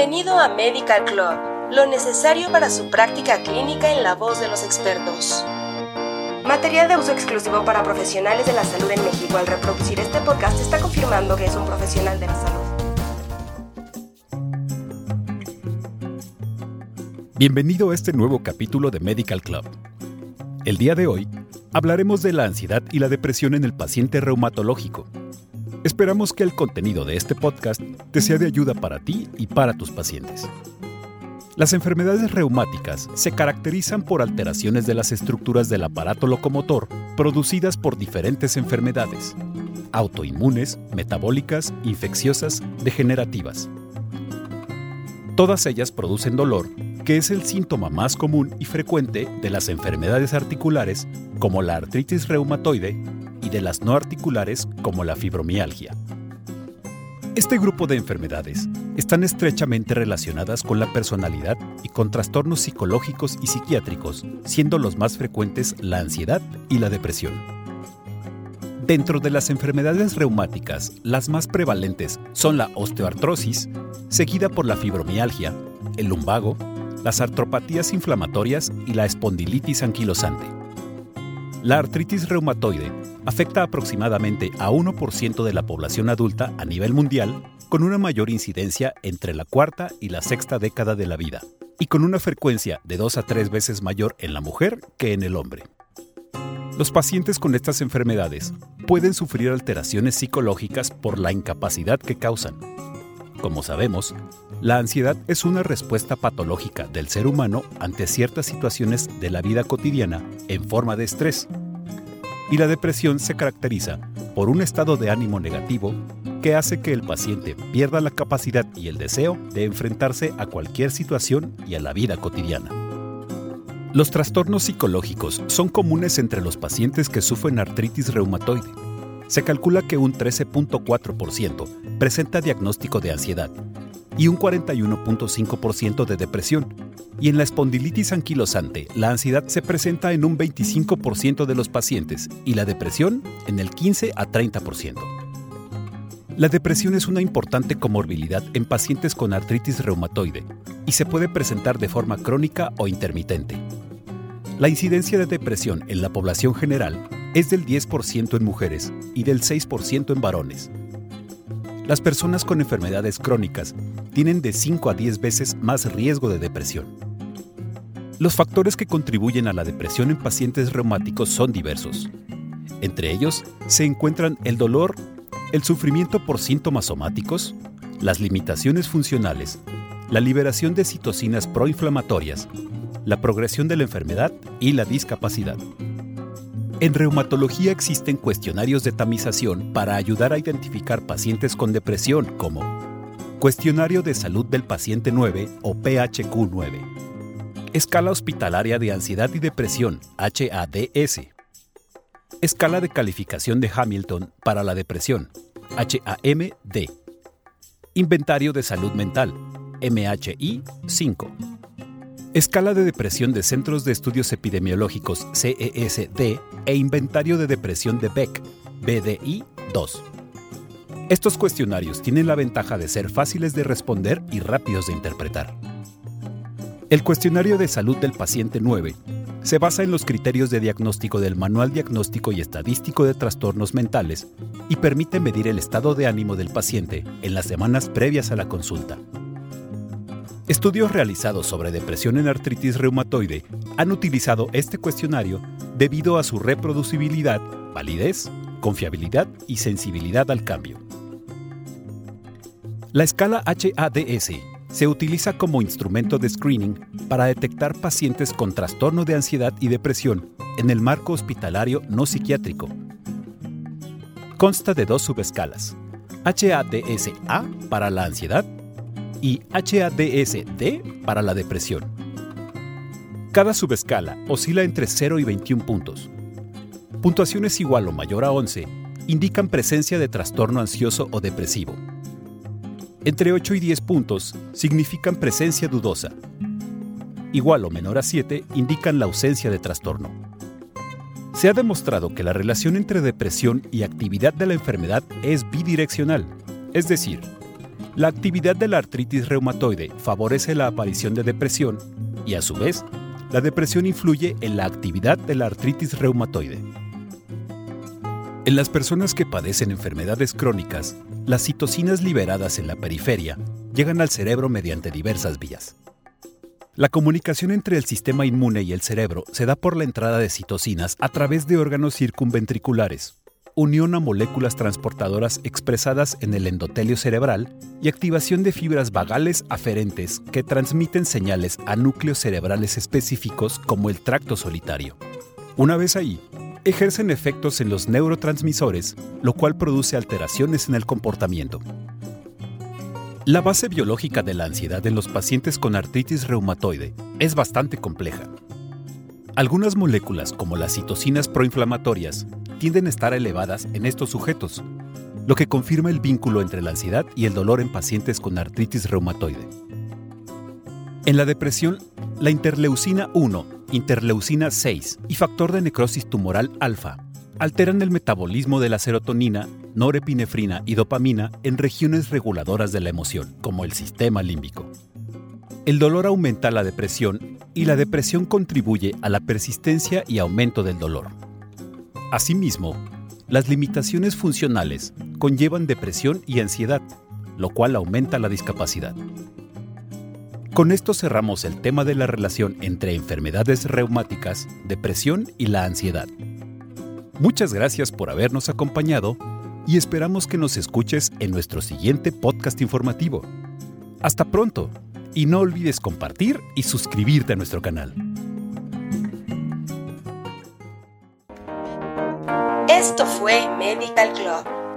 Bienvenido a Medical Club, lo necesario para su práctica clínica en la voz de los expertos. Material de uso exclusivo para profesionales de la salud en México. Al reproducir este podcast está confirmando que es un profesional de la salud. Bienvenido a este nuevo capítulo de Medical Club. El día de hoy hablaremos de la ansiedad y la depresión en el paciente reumatológico. Esperamos que el contenido de este podcast te sea de ayuda para ti y para tus pacientes. Las enfermedades reumáticas se caracterizan por alteraciones de las estructuras del aparato locomotor producidas por diferentes enfermedades, autoinmunes, metabólicas, infecciosas, degenerativas. Todas ellas producen dolor que es el síntoma más común y frecuente de las enfermedades articulares como la artritis reumatoide de las no articulares como la fibromialgia. Este grupo de enfermedades están estrechamente relacionadas con la personalidad y con trastornos psicológicos y psiquiátricos, siendo los más frecuentes la ansiedad y la depresión. Dentro de las enfermedades reumáticas, las más prevalentes son la osteoartrosis, seguida por la fibromialgia, el lumbago, las artropatías inflamatorias y la espondilitis anquilosante. La artritis reumatoide afecta aproximadamente a 1% de la población adulta a nivel mundial, con una mayor incidencia entre la cuarta y la sexta década de la vida, y con una frecuencia de 2 a 3 veces mayor en la mujer que en el hombre. Los pacientes con estas enfermedades pueden sufrir alteraciones psicológicas por la incapacidad que causan. Como sabemos, la ansiedad es una respuesta patológica del ser humano ante ciertas situaciones de la vida cotidiana en forma de estrés. Y la depresión se caracteriza por un estado de ánimo negativo que hace que el paciente pierda la capacidad y el deseo de enfrentarse a cualquier situación y a la vida cotidiana. Los trastornos psicológicos son comunes entre los pacientes que sufren artritis reumatoide. Se calcula que un 13.4% presenta diagnóstico de ansiedad y un 41.5% de depresión. Y en la espondilitis anquilosante, la ansiedad se presenta en un 25% de los pacientes y la depresión en el 15 a 30%. La depresión es una importante comorbilidad en pacientes con artritis reumatoide y se puede presentar de forma crónica o intermitente. La incidencia de depresión en la población general es del 10% en mujeres y del 6% en varones. Las personas con enfermedades crónicas tienen de 5 a 10 veces más riesgo de depresión. Los factores que contribuyen a la depresión en pacientes reumáticos son diversos. Entre ellos se encuentran el dolor, el sufrimiento por síntomas somáticos, las limitaciones funcionales, la liberación de citocinas proinflamatorias, la progresión de la enfermedad y la discapacidad. En reumatología existen cuestionarios de tamización para ayudar a identificar pacientes con depresión como Cuestionario de Salud del Paciente 9 o PHQ-9. Escala Hospitalaria de Ansiedad y Depresión, HADS. Escala de Calificación de Hamilton para la Depresión, HAMD. Inventario de Salud Mental, MHI 5. Escala de Depresión de Centros de Estudios Epidemiológicos, CESD, e Inventario de Depresión de Beck, BDI 2. Estos cuestionarios tienen la ventaja de ser fáciles de responder y rápidos de interpretar. El cuestionario de salud del paciente 9 se basa en los criterios de diagnóstico del Manual Diagnóstico y Estadístico de Trastornos Mentales y permite medir el estado de ánimo del paciente en las semanas previas a la consulta. Estudios realizados sobre depresión en artritis reumatoide han utilizado este cuestionario debido a su reproducibilidad, validez, confiabilidad y sensibilidad al cambio. La escala HADS se utiliza como instrumento de screening para detectar pacientes con trastorno de ansiedad y depresión en el marco hospitalario no psiquiátrico. Consta de dos subescalas, HADS-A para la ansiedad y HADS-D para la depresión. Cada subescala oscila entre 0 y 21 puntos. Puntuaciones igual o mayor a 11 indican presencia de trastorno ansioso o depresivo entre 8 y 10 puntos significan presencia dudosa. Igual o menor a 7 indican la ausencia de trastorno. Se ha demostrado que la relación entre depresión y actividad de la enfermedad es bidireccional, es decir, La actividad de la artritis reumatoide favorece la aparición de depresión y a su vez, la depresión influye en la actividad de la artritis reumatoide. En las personas que padecen enfermedades crónicas, las citocinas liberadas en la periferia llegan al cerebro mediante diversas vías. La comunicación entre el sistema inmune y el cerebro se da por la entrada de citocinas a través de órganos circunventriculares, unión a moléculas transportadoras expresadas en el endotelio cerebral y activación de fibras vagales aferentes que transmiten señales a núcleos cerebrales específicos como el tracto solitario. Una vez ahí, ejercen efectos en los neurotransmisores, lo cual produce alteraciones en el comportamiento. La base biológica de la ansiedad en los pacientes con artritis reumatoide es bastante compleja. Algunas moléculas, como las citocinas proinflamatorias, tienden a estar elevadas en estos sujetos, lo que confirma el vínculo entre la ansiedad y el dolor en pacientes con artritis reumatoide. En la depresión, la interleucina 1, interleucina 6 y factor de necrosis tumoral alfa alteran el metabolismo de la serotonina, norepinefrina y dopamina en regiones reguladoras de la emoción, como el sistema límbico. El dolor aumenta la depresión y la depresión contribuye a la persistencia y aumento del dolor. Asimismo, las limitaciones funcionales conllevan depresión y ansiedad, lo cual aumenta la discapacidad. Con esto cerramos el tema de la relación entre enfermedades reumáticas, depresión y la ansiedad. Muchas gracias por habernos acompañado y esperamos que nos escuches en nuestro siguiente podcast informativo. Hasta pronto y no olvides compartir y suscribirte a nuestro canal. Esto fue Medical Club